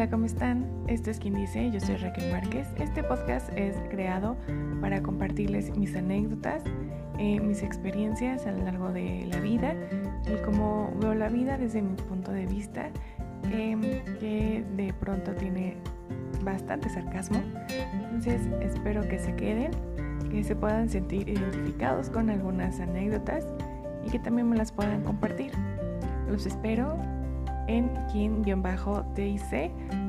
Hola, ¿cómo están? Esto es quien dice, yo soy Raquel Márquez. Este podcast es creado para compartirles mis anécdotas, eh, mis experiencias a lo largo de la vida y cómo veo la vida desde mi punto de vista, em, que de pronto tiene bastante sarcasmo. Entonces espero que se queden, que se puedan sentir identificados con algunas anécdotas y que también me las puedan compartir. Los espero en quien-dic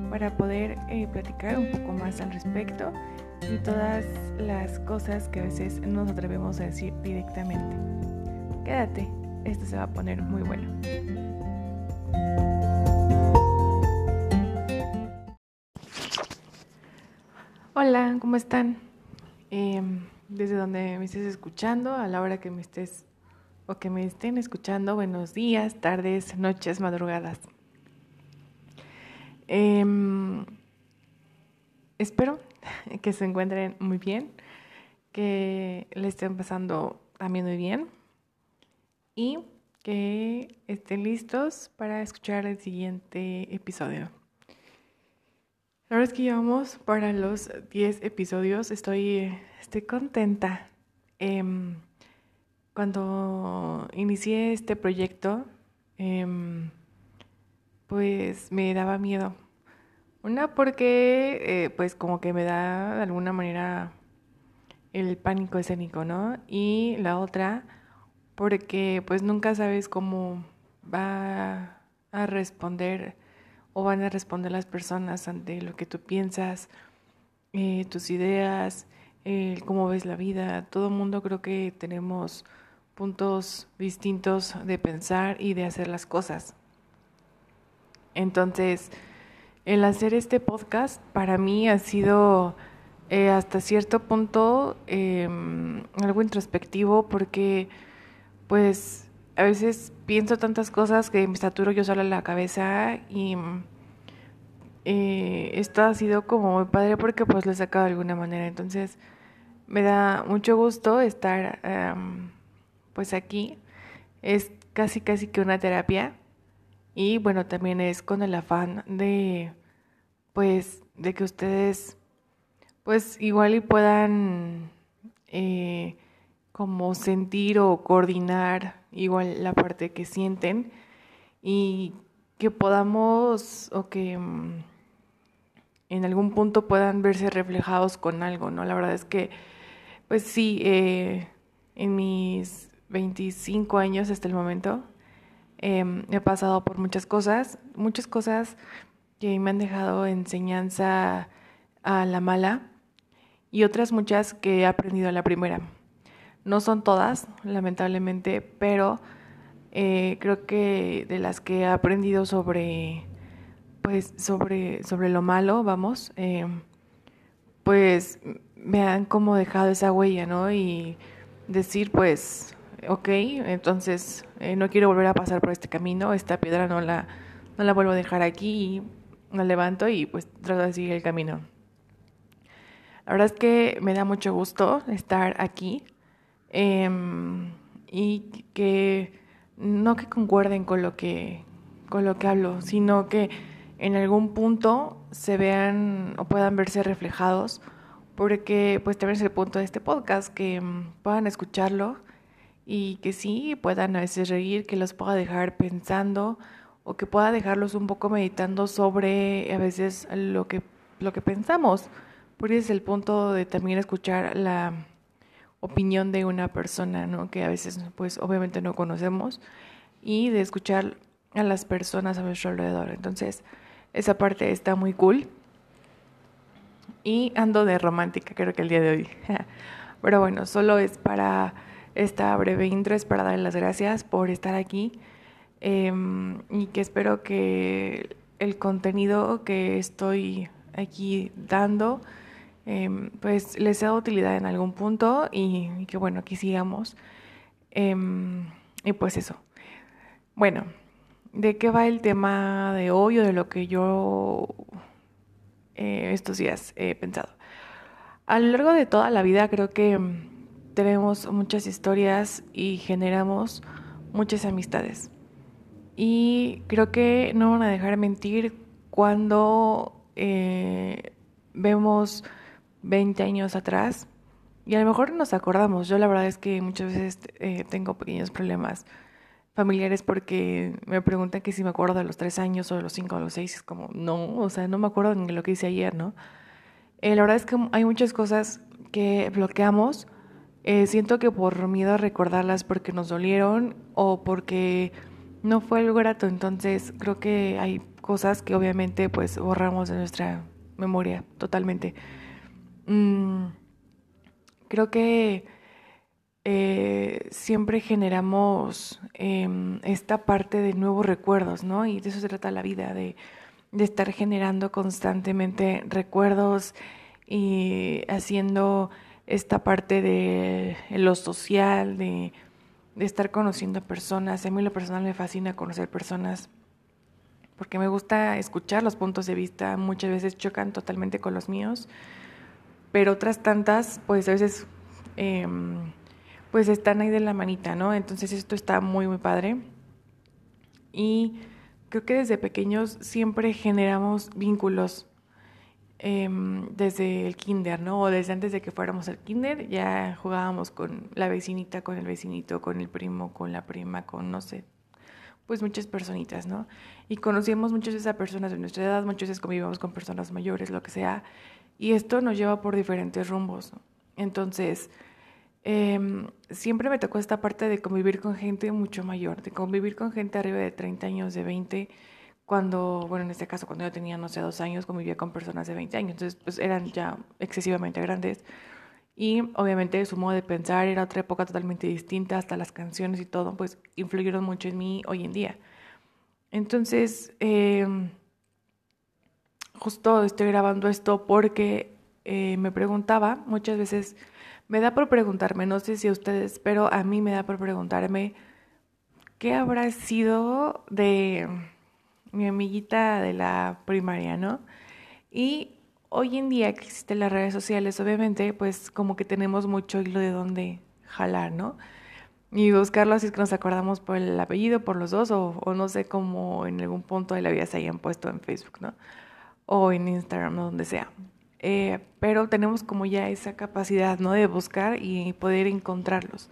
para poder eh, platicar un poco más al respecto y todas las cosas que a veces no nos atrevemos a decir directamente. Quédate, esto se va a poner muy bueno. Hola, ¿cómo están? Em, desde donde me estés escuchando, a la hora que me estés o que me estén escuchando, buenos días, tardes, noches, madrugadas. Em, espero que se encuentren muy bien, que le estén pasando también muy bien y que estén listos para escuchar el siguiente episodio. La verdad es que llevamos para los 10 episodios, estoy, estoy contenta. Em, cuando inicié este proyecto, em, pues me daba miedo. Una porque eh, pues como que me da de alguna manera el pánico escénico, ¿no? Y la otra porque pues nunca sabes cómo va a responder o van a responder las personas ante lo que tú piensas, eh, tus ideas, cómo ves la vida. Todo mundo creo que tenemos puntos distintos de pensar y de hacer las cosas. Entonces, el hacer este podcast para mí ha sido eh, hasta cierto punto em, algo introspectivo porque pues a veces pienso tantas cosas que me saturo yo sola en la cabeza y eh, esto ha sido como muy padre porque pues lo he sacado de alguna manera. Entonces me da mucho gusto estar em, pues aquí. Es casi casi que una terapia y bueno, también es con el afán de, pues, de que ustedes, pues, igual y puedan eh, como sentir o coordinar igual la parte que sienten y que podamos o que mm, en algún punto puedan verse reflejados con algo, ¿no? La verdad es que, pues sí, eh, en mis 25 años hasta el momento, Em, he pasado por muchas cosas, muchas cosas que me han dejado enseñanza a la mala y otras muchas que he aprendido a la primera. No son todas, lamentablemente, pero eh, creo que de las que he aprendido sobre, pues, sobre, sobre lo malo, vamos, em, pues me han como dejado esa huella, ¿no? Y decir, pues, ok, entonces eh, no quiero volver a pasar por este camino, esta piedra no la, no la vuelvo a dejar aquí, y la levanto y pues trato de seguir el camino. La verdad es que me da mucho gusto estar aquí em, y que no que concuerden con lo que, con lo que hablo, sino que en algún punto se vean o puedan verse reflejados, porque pues también es el punto de este podcast, que mm, puedan escucharlo y que sí puedan a veces reír, que los pueda dejar pensando o que pueda dejarlos un poco meditando sobre a veces lo que, lo que pensamos. Por eso es el punto de también escuchar la opinión de una persona, ¿no? Que a veces pues obviamente no conocemos y de escuchar a las personas a nuestro alrededor. Entonces, esa parte está muy cool. Y ando de romántica, creo que el día de hoy. Pero bueno, solo es para esta breve intro es para darles las gracias por estar aquí em, y que espero que el contenido que estoy aquí dando em, pues les sea de utilidad en algún punto y, que bueno, aquí sigamos. Em, y pues eso. Bueno, ¿de qué va el tema de hoy o de lo que yo eh, estos días he pensado? A lo largo de toda la vida creo que tenemos muchas historias y generamos muchas amistades. Y creo que no van a dejar mentir cuando eh, vemos 20 años atrás y a lo mejor nos acordamos. Yo la verdad es que muchas veces eh, tengo pequeños problemas familiares porque me preguntan que si me acuerdo de los tres años o de los cinco o de los seis. Es como, no, o sea, no me acuerdo de lo que hice ayer, ¿no? Eh, la verdad es que hay muchas cosas que bloqueamos. Eh, siento que por miedo a recordarlas porque nos dolieron o porque no fue algo grato. Entonces creo que hay cosas que obviamente pues borramos de nuestra memoria totalmente. Mm, creo que eh, siempre generamos em, esta parte de nuevos recuerdos, ¿no? Y de eso se trata la vida, de, de estar generando constantemente recuerdos y haciendo esta parte de lo social, de, estar conociendo personas. A mí lo personal me fascina conocer personas porque me gusta escuchar los puntos de vista, muchas veces chocan totalmente con los míos, pero otras tantas, pues a veces... Eh, pues están ahí de la manita, ¿no? Entonces esto está muy, muy padre. Y creo que desde pequeños siempre generamos vínculos em, desde el kinder, ¿no? O desde antes de que fuéramos al kinder, ya jugábamos con la vecinita, con el vecinito, con el primo, con la prima, con, no sé, pues muchas personitas, ¿no? Y conocíamos muchas veces a personas de nuestra edad, muchas veces convivíamos con personas mayores, lo que sea. Y esto nos lleva por diferentes rumbos. Entonces, eh, siempre me tocó esta parte de convivir con gente mucho mayor, de convivir con gente arriba de 30 años, de 20, cuando, bueno, en este caso, cuando yo tenía, no sé, dos años, convivía con personas de 20 años, entonces, pues eran ya excesivamente grandes. Y obviamente su modo de pensar era otra época totalmente distinta, hasta las canciones y todo, pues influyeron mucho en mí hoy en día. Entonces, eh, justo estoy grabando esto porque eh, me preguntaba muchas veces me da por preguntarme, no sé si a ustedes, pero a mí me da por preguntarme qué habrá sido de mi amiguita de la primaria, ¿no? Y hoy en día que existen las redes sociales, obviamente, pues como que tenemos mucho hilo de dónde jalar, ¿no? Y buscarlo así es que nos acordamos por el apellido, por los dos, o, no sé cómo en algún punto de la vida se hayan puesto en Facebook, ¿no? O en Instagram, donde sea. Eh, pero tenemos como ya esa capacidad, ¿no? De buscar y poder encontrarlos.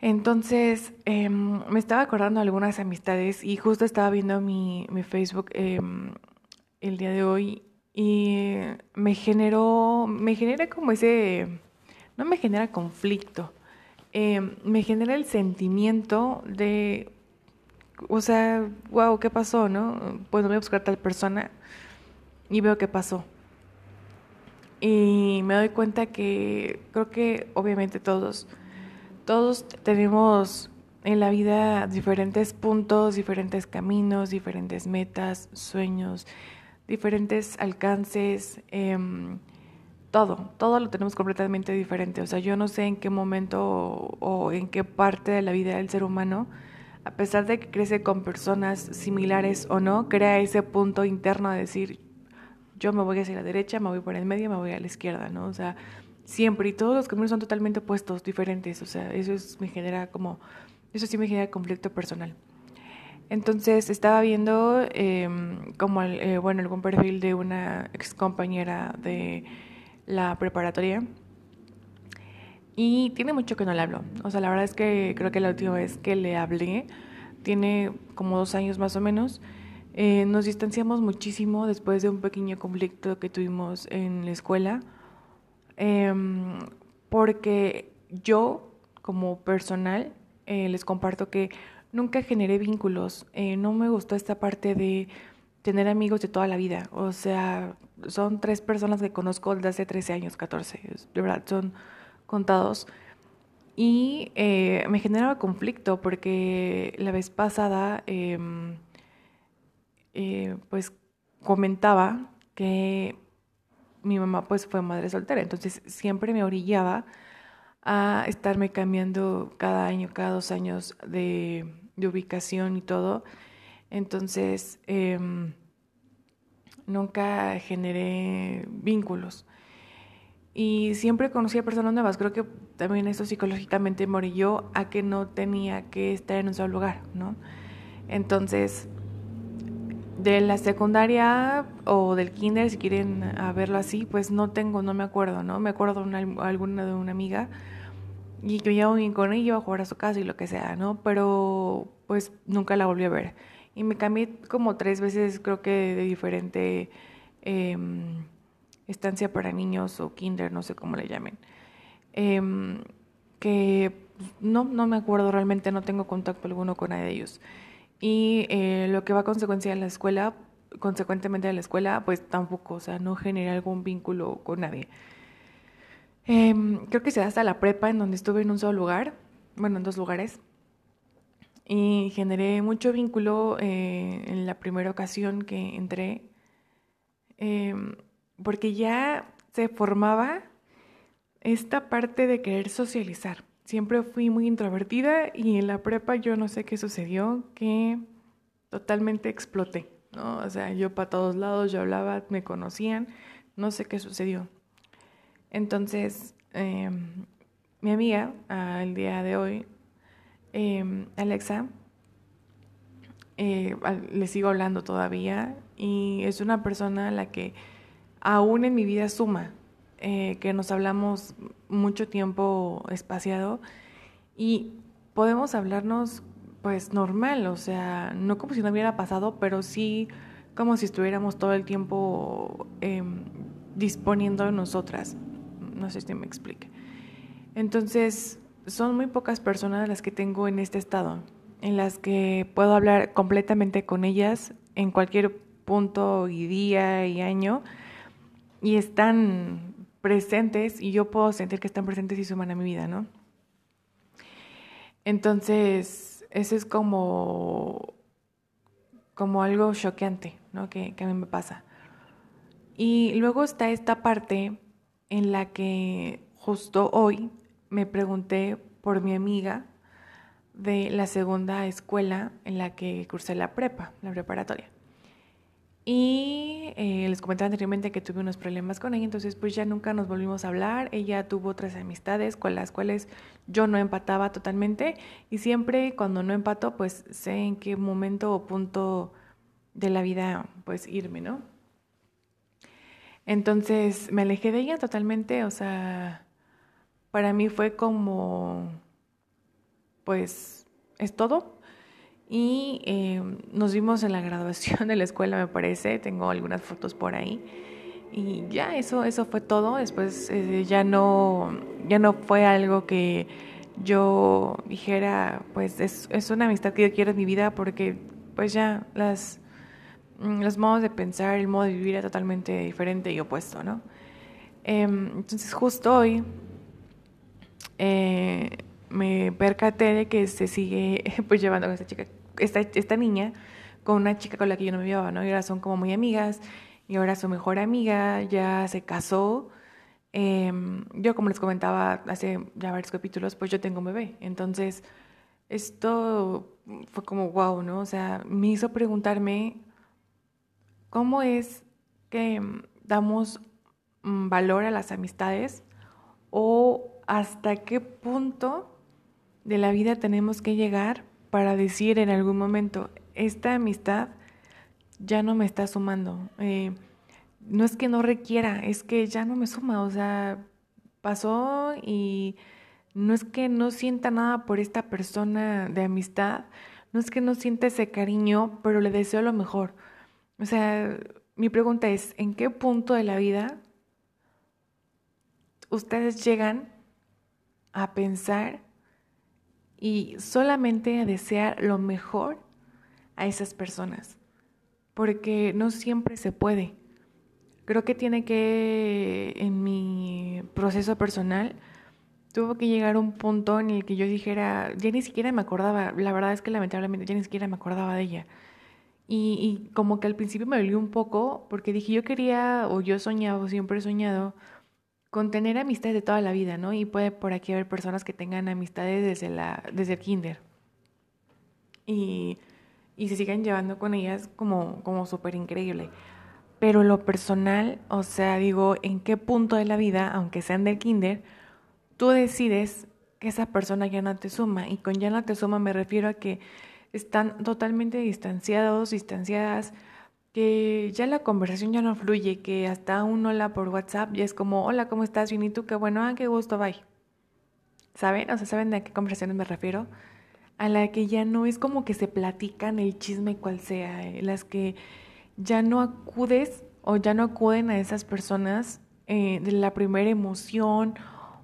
Entonces, em, me estaba acordando de algunas amistades y justo estaba viendo mi, Facebook em, el día de hoy y me generó, me genera como ese, no me genera conflicto, em, me genera el sentimiento de, o sea, wow, ¿qué pasó, no? Pues voy a buscar a tal persona y veo qué pasó. Y me doy cuenta que creo que obviamente todos, todos tenemos en la vida diferentes puntos, diferentes caminos, diferentes metas, sueños, diferentes alcances, em, todo, todo lo tenemos completamente diferente. O sea, yo no sé en qué momento o, en qué parte de la vida del ser humano, a pesar de que crece con personas similares o no, crea ese punto interno de decir, yo me voy hacia la derecha, me voy por el medio, me voy a la izquierda, ¿no? O sea, siempre, y todos los caminos son totalmente opuestos, diferentes, o sea, eso es, me genera como, eso sí me genera conflicto personal. Entonces estaba viendo eh, como, el, eh, bueno, algún perfil de una ex compañera de la preparatoria y tiene mucho que no le hablo. O sea, la verdad es que creo que la última vez que le hablé tiene como dos años más o menos eh, nos distanciamos muchísimo después de un pequeño conflicto que tuvimos en la escuela, eh, porque yo como personal eh, les comparto que nunca generé vínculos, eh, no me gustó esta parte de tener amigos de toda la vida, o sea, son tres personas que conozco desde hace 13 años, 14, de verdad, son contados. Y eh, me generaba conflicto porque la vez pasada... Eh, eh, pues comentaba que mi mamá pues fue madre soltera, entonces siempre me orillaba a estarme cambiando cada año, cada dos años de, ubicación y todo. Entonces, eh, nunca generé vínculos. Y siempre conocí a personas nuevas. Creo que también eso psicológicamente me orilló a que no tenía que estar en un solo lugar, ¿no? Entonces, de la secundaria o del kinder, si quieren verlo así, pues no tengo, no me acuerdo, ¿no? Me acuerdo de alguna de una amiga y que yo iba con ella a jugar a su casa y lo que sea, ¿no? Pero pues nunca la volví a ver. Y me cambié como tres veces, creo que de diferente em, estancia para niños o kinder, no sé cómo le llamen. Em, que no, no me acuerdo realmente, no tengo contacto alguno con nadie de ellos. Y eh, lo que va a consecuencia de la escuela, consecuentemente de la escuela, pues tampoco, o sea, no genera algún vínculo con nadie. Em, creo que se da hasta la prepa en donde estuve en un solo lugar, bueno, en dos lugares, y generé mucho vínculo eh, en la primera ocasión que entré, em, porque ya se formaba esta parte de querer socializar. Siempre fui muy introvertida y en la prepa yo no sé qué sucedió, que totalmente exploté, ¿no? O sea, yo para todos lados, yo hablaba, me conocían, no sé qué sucedió. Entonces, em, mi amiga, al día de hoy, em, Alexa, eh, le sigo hablando todavía y es una persona a la que aún en mi vida suma, eh, que nos hablamos mucho tiempo espaciado y podemos hablarnos pues normal, o sea, no como si no hubiera pasado, pero sí como si estuviéramos todo el tiempo em, disponiendo de nosotras. No sé si me explique. Entonces, son muy pocas personas las que tengo en este estado, en las que puedo hablar completamente con ellas en cualquier punto y día y año y están presentes y yo puedo sentir que están presentes y suman a mi vida, ¿no? Entonces, eso es como, como algo choqueante, ¿no? Que, que a mí me pasa. Y luego está esta parte en la que justo hoy me pregunté por mi amiga de la segunda escuela en la que cursé la prepa, la preparatoria. Y eh, les comentaba anteriormente que tuve unos problemas con ella, entonces pues ya nunca nos volvimos a hablar. Ella tuvo otras amistades con las cuales yo no empataba totalmente y siempre cuando no empato pues sé en qué momento o punto de la vida pues irme, ¿no? Entonces me alejé de ella totalmente, o sea, para mí fue como pues es todo, y eh, nos vimos en la graduación de la escuela, me parece, tengo algunas fotos por ahí. Y ya, eso, eso fue todo. Después eh, ya, no, ya no fue algo que yo dijera, pues es, es una amistad que yo quiero en mi vida porque pues ya las, mm, los modos de pensar, el modo de vivir era totalmente diferente y opuesto, ¿no? Em, entonces justo hoy eh, me percaté de que se sigue pues llevando con esta chica, esta, esta niña, con una chica con la que yo no me llevaba, ¿no? Y ahora son como muy amigas, y ahora su mejor amiga ya se casó. Em, yo, como les comentaba hace ya varios capítulos, pues yo tengo un bebé. Entonces, esto fue como wow, ¿no? O sea, me hizo preguntarme cómo es que damos mm, valor a las amistades o hasta qué punto de la vida tenemos que llegar para decir en algún momento, esta amistad ya no me está sumando. Eh, no es que no requiera, es que ya no me suma, o sea, pasó y no es que no sienta nada por esta persona de amistad, no es que no sienta ese cariño, pero le deseo lo mejor. O sea, mi pregunta es, ¿en qué punto de la vida ustedes llegan a pensar y solamente a desear lo mejor a esas personas, porque no siempre se puede. Creo que tiene que, en mi proceso personal, tuvo que llegar un punto en el que yo dijera, ya ni siquiera me acordaba, la verdad es que lamentablemente ya ni siquiera me acordaba de ella. Y, y como que al principio me dolió un poco porque dije, yo quería, o yo soñaba, o siempre he soñado, con tener amistades de toda la vida, ¿no? Y puede por aquí haber personas que tengan amistades desde, la, desde el kinder. Y, y se sigan llevando con ellas como, como súper increíble. Pero lo personal, o sea, digo, ¿en qué punto de la vida, aunque sean del kinder, tú decides que esa persona ya no te suma? Y con ya no te suma me refiero a que están totalmente distanciados, distanciadas que ya la conversación ya no fluye, que hasta un hola por WhatsApp ya es como, hola, ¿cómo estás? Bien, ¿y tú? Qué bueno, ah, qué gusto, bye. ¿Saben? O sea, ¿saben a qué conversaciones me refiero? A la que ya no es como que se platican el chisme cual sea, eh, las que ya no acudes o ya no acuden a esas personas eh, de la primera emoción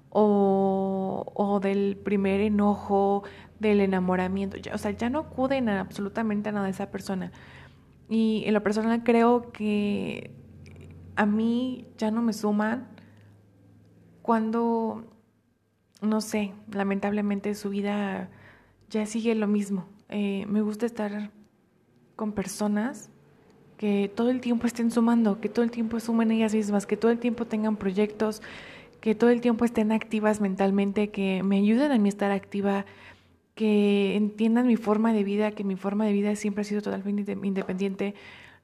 o, o, del primer enojo, del enamoramiento. Ya, o sea, ya no acuden a absolutamente a nada de esa persona. Y en lo personal creo que a mí ya no me suman cuando, no sé, lamentablemente su vida ya sigue lo mismo. Eh, me gusta estar con personas que todo el tiempo estén sumando, que todo el tiempo sumen ellas mismas, que todo el tiempo tengan proyectos, que todo el tiempo estén activas mentalmente, que me ayuden a mí estar activa que entiendan mi forma de vida, que mi forma de vida siempre ha sido totalmente independiente.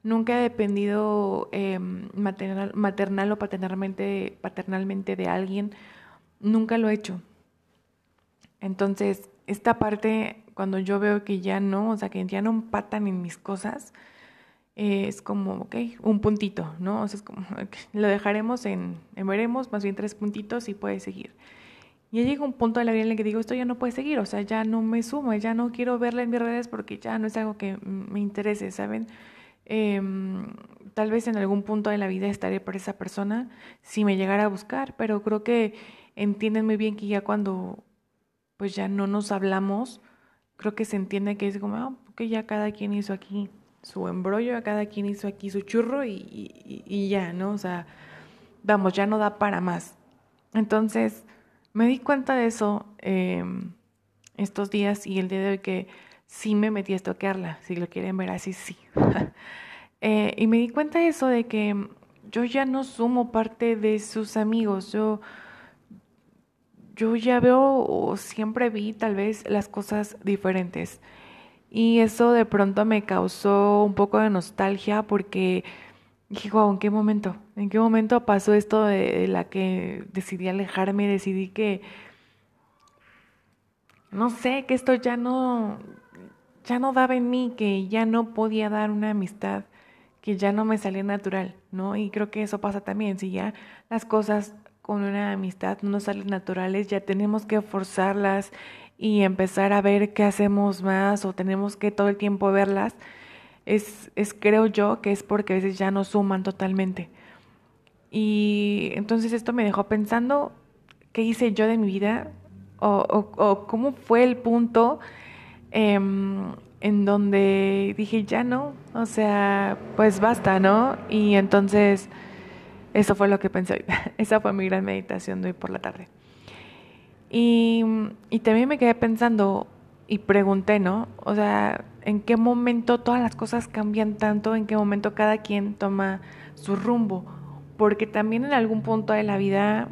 Nunca he dependido em, maternal, maternal, o paternalmente, paternalmente de alguien. Nunca lo he hecho. Entonces, esta parte, cuando yo veo que ya no, o sea, que ya no empatan en mis cosas, es como, ok, un puntito, ¿no? O sea, es como, lo dejaremos en veremos, más bien tres puntitos y puede seguir. Y llega un punto de la vida en el que digo, esto ya no puede seguir, o sea, ya no me sumo, ya no quiero verla en mis redes porque ya no es algo que me interese, ¿saben? Em, tal vez en algún punto de la vida estaré por esa persona si me llegara a buscar, pero creo que entienden muy bien que ya cuando pues ya no nos hablamos, creo que se entiende que es como, ah, que ya cada quien hizo aquí su embrollo, cada quien hizo aquí su churro y, y ya, ¿no? O sea, vamos, ya no da para más. Entonces, me di cuenta de eso em, estos días y el día de hoy que sí me metí a estoquearla, si lo quieren ver así, sí. Eh, y me di cuenta de eso, de que yo ya no sumo parte de sus amigos, yo, yo ya veo o siempre vi tal vez las cosas diferentes. Y eso de pronto me causó un poco de nostalgia porque dije, wow, ¿en qué momento? ¿En qué momento pasó esto de, la que decidí alejarme? Decidí que, no sé, que esto ya no, ya no daba en mí, que ya no podía dar una amistad, que ya no me salía natural, ¿no? Y creo que eso pasa también, si ya las cosas con una amistad no salen naturales, ya tenemos que forzarlas y empezar a ver qué hacemos más o tenemos que todo el tiempo verlas es, es creo yo que es porque a veces ya no suman totalmente. Y entonces esto me dejó pensando qué hice yo de mi vida o, o, cómo fue el punto em, en donde dije ya no, o sea, pues basta, ¿no? Y entonces eso fue lo que pensé hoy. Esa fue mi gran meditación de hoy por la tarde. Y, y también me quedé pensando y pregunté, ¿no? O sea, en qué momento todas las cosas cambian tanto, en qué momento cada quien toma su rumbo, porque también en algún punto de la vida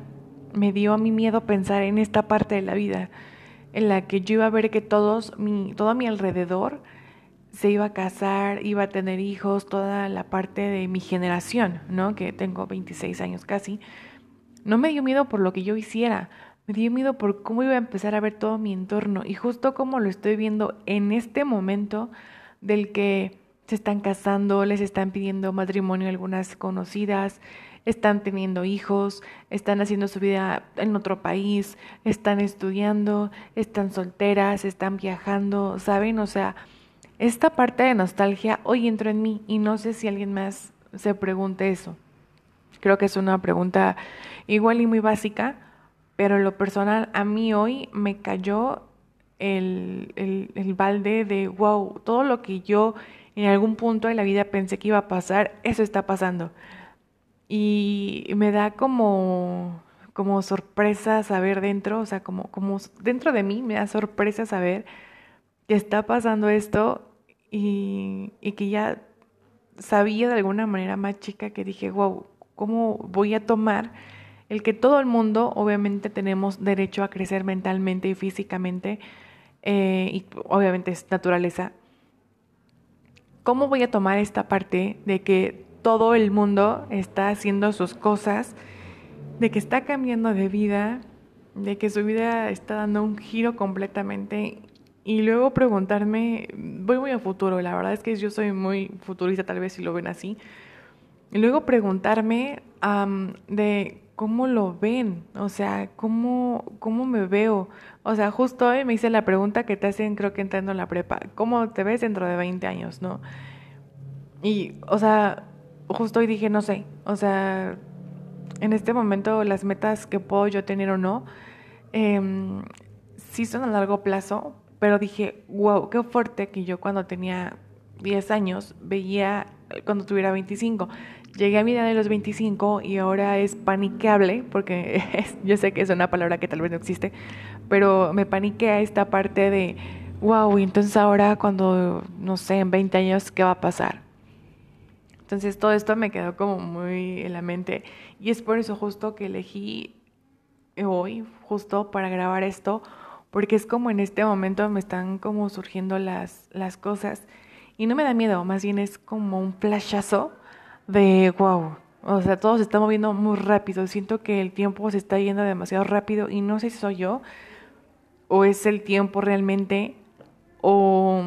me dio a mí miedo pensar en esta parte de la vida, en la que yo iba a ver que todos, mi, todo mi alrededor se iba a casar, iba a tener hijos, toda la parte de mi generación, ¿no? Que tengo 26 años casi. No me dio miedo por lo que yo hiciera, me dio miedo por cómo iba a empezar a ver todo mi entorno y justo como lo estoy viendo en este momento del que se están casando, les están pidiendo matrimonio algunas conocidas, están teniendo hijos, están haciendo su vida en otro país, están estudiando, están solteras, están viajando, ¿saben? O sea, esta parte de nostalgia hoy entró en mí y no sé si alguien más se pregunte eso. Creo que es una pregunta igual y muy básica, pero en lo personal a mí hoy me cayó el, el, el, balde de, wow, todo lo que yo en algún punto de la vida pensé que iba a pasar, eso está pasando. Y me da como, como sorpresa saber dentro, o sea, como, como dentro de mí me da sorpresa saber que está pasando esto y, y que ya sabía de alguna manera más chica que dije, wow, ¿cómo voy a tomar? El que todo el mundo obviamente tenemos derecho a crecer mentalmente y físicamente, eh, y obviamente es naturaleza. ¿Cómo voy a tomar esta parte de que todo el mundo está haciendo sus cosas, de que está cambiando de vida, de que su vida está dando un giro completamente y luego preguntarme, voy muy a futuro, la verdad es que yo soy muy futurista, tal vez si lo ven así, y luego preguntarme de cómo lo ven, o sea, cómo, cómo me veo. O sea, justo hoy me hice la pregunta que te hacen, creo que entrando en la prepa, ¿cómo te ves dentro de 20 años, no? Y, o sea, justo hoy dije, no sé, o sea, en este momento las metas que puedo yo tener o no, eh, sí son a largo plazo, pero dije, wow, qué fuerte que yo cuando tenía 10 años veía cuando tuviera 25. Llegué a mi edad de los 25 y ahora es paniqueable, porque yo sé que es una palabra que tal vez no existe, pero me paniquea esta parte de, wow, y entonces ahora cuando, no sé, en 20 años, ¿qué va a pasar? Entonces todo esto me quedó como muy en la mente y es por eso justo que elegí hoy, justo para grabar esto, porque es como en este momento me están como surgiendo las, las cosas y no me da miedo, más bien es como un flashazo de wow. O sea, todo se está moviendo muy rápido. Siento que el tiempo se está yendo demasiado rápido y no sé si soy yo o es el tiempo realmente o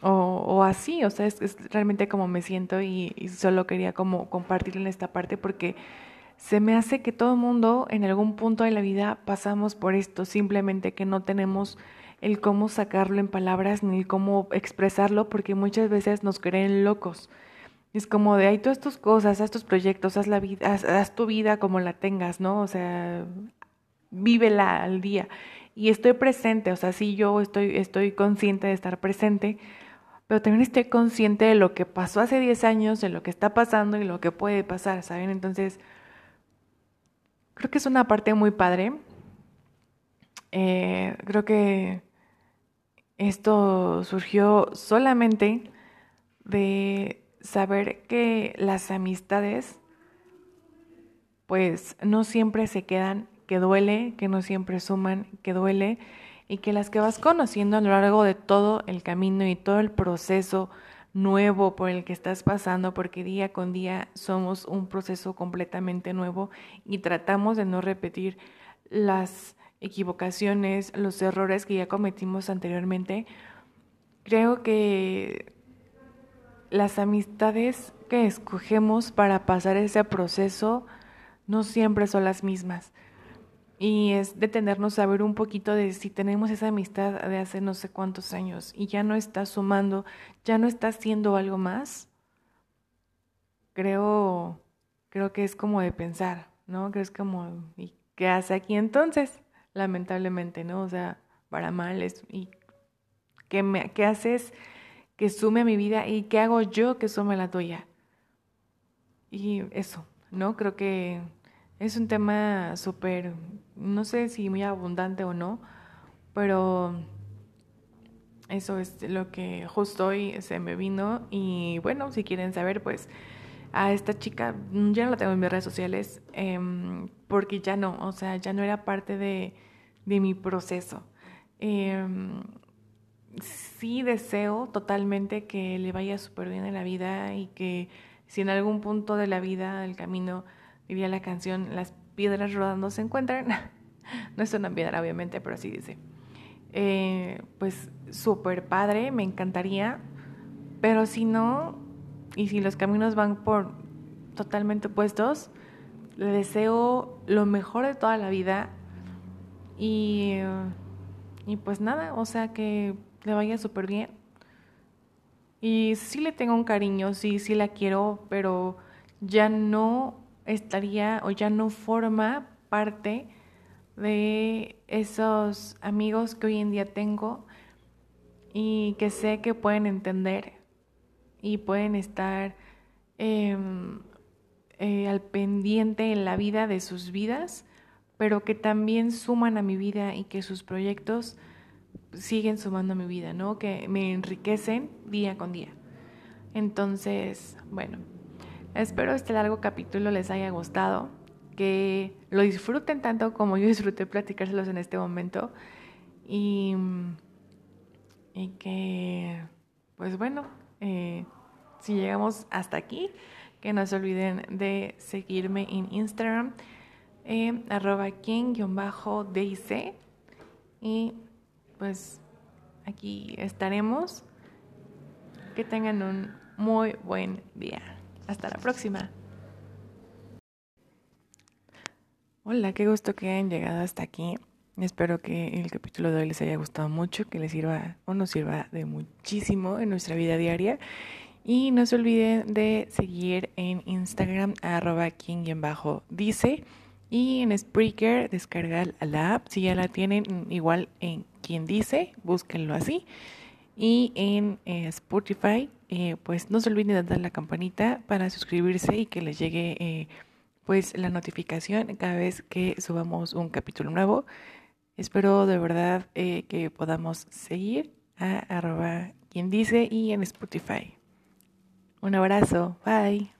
o, así, o sea, es, realmente como me siento y, solo quería como compartir en esta parte porque se me hace que todo el mundo en algún punto de la vida pasamos por esto, simplemente que no tenemos el cómo sacarlo en palabras ni el cómo expresarlo porque muchas veces nos creen locos. Es como de, hay todas tus cosas, haz tus proyectos, haz, la vida, haz, tu vida como la tengas, ¿no? O sea, vívela al día. Y estoy presente, o sea, sí yo estoy, estoy consciente de estar presente, pero también estoy consciente de lo que pasó hace 10 años, de lo que está pasando y lo que puede pasar, ¿saben? Entonces, creo que es una parte muy padre. Eh, creo que esto surgió solamente de saber que las amistades pues no siempre se quedan, que duele, que no siempre suman, que duele y que las que vas conociendo a lo largo de todo el camino y todo el proceso nuevo por el que estás pasando, porque día con día somos un proceso completamente nuevo y tratamos de no repetir las equivocaciones, los errores que ya cometimos anteriormente, creo que las amistades que escogemos para pasar ese proceso no siempre son las mismas y es detenernos a ver un poquito de si tenemos esa amistad de hace no sé cuántos años y ya no está sumando, ya no está haciendo algo más, creo, creo que es como de pensar, ¿no? Que es como, ¿y qué hace aquí entonces? Lamentablemente, ¿no? O sea, para mal es, ¿y qué, me, qué haces que sume a mi vida y qué hago yo que sume a la tuya? Y eso, ¿no? Creo que es un tema súper, no sé si muy abundante o no, pero eso es lo que justo hoy se me vino y bueno, si quieren saber, pues a esta chica ya no la tengo en mis redes sociales em, porque ya no, o sea, ya no era parte de, de mi proceso. Em, sí deseo totalmente que le vaya súper bien en la vida y que si en algún punto de la vida, del camino, diría la canción, las piedras rodando se encuentran. no es una piedra, obviamente, pero así dice. Eh, pues súper padre, me encantaría. Pero si no, y si los caminos van por totalmente opuestos, le deseo lo mejor de toda la vida. Y, y pues nada, o sea que le vaya súper bien. Y sí le tengo un cariño, sí, sí la quiero, pero ya no estaría o ya no forma parte de esos amigos que hoy en día tengo y que sé que pueden entender y pueden estar em, eh, al pendiente en la vida de sus vidas, pero que también suman a mi vida y que sus proyectos siguen sumando a mi vida, ¿no? Que me enriquecen día con día. Entonces, bueno, Espero este largo capítulo les haya gustado, que lo disfruten tanto como yo disfruté platicárselos en este momento y, y que, pues bueno, eh, si llegamos hasta aquí, que no se olviden de seguirme en Instagram, eh, arroba king-dic y pues aquí estaremos. Que tengan un muy buen día. Hasta la próxima. Hola, qué gusto que hayan llegado hasta aquí. Espero que el capítulo de hoy les haya gustado mucho, que les sirva o nos sirva de muchísimo en nuestra vida diaria. Y no se olviden de seguir en Instagram arroba quien bajo dice y en Spreaker descargar la app. Si ya la tienen, igual en quien dice, búsquenlo así. Y en eh, Spotify, eh, pues no se olviden de dar la campanita para suscribirse y que les llegue eh, pues la notificación cada vez que subamos un capítulo nuevo. Espero de verdad que podamos seguir a arroba quien dice y en Spotify. Un abrazo, bye.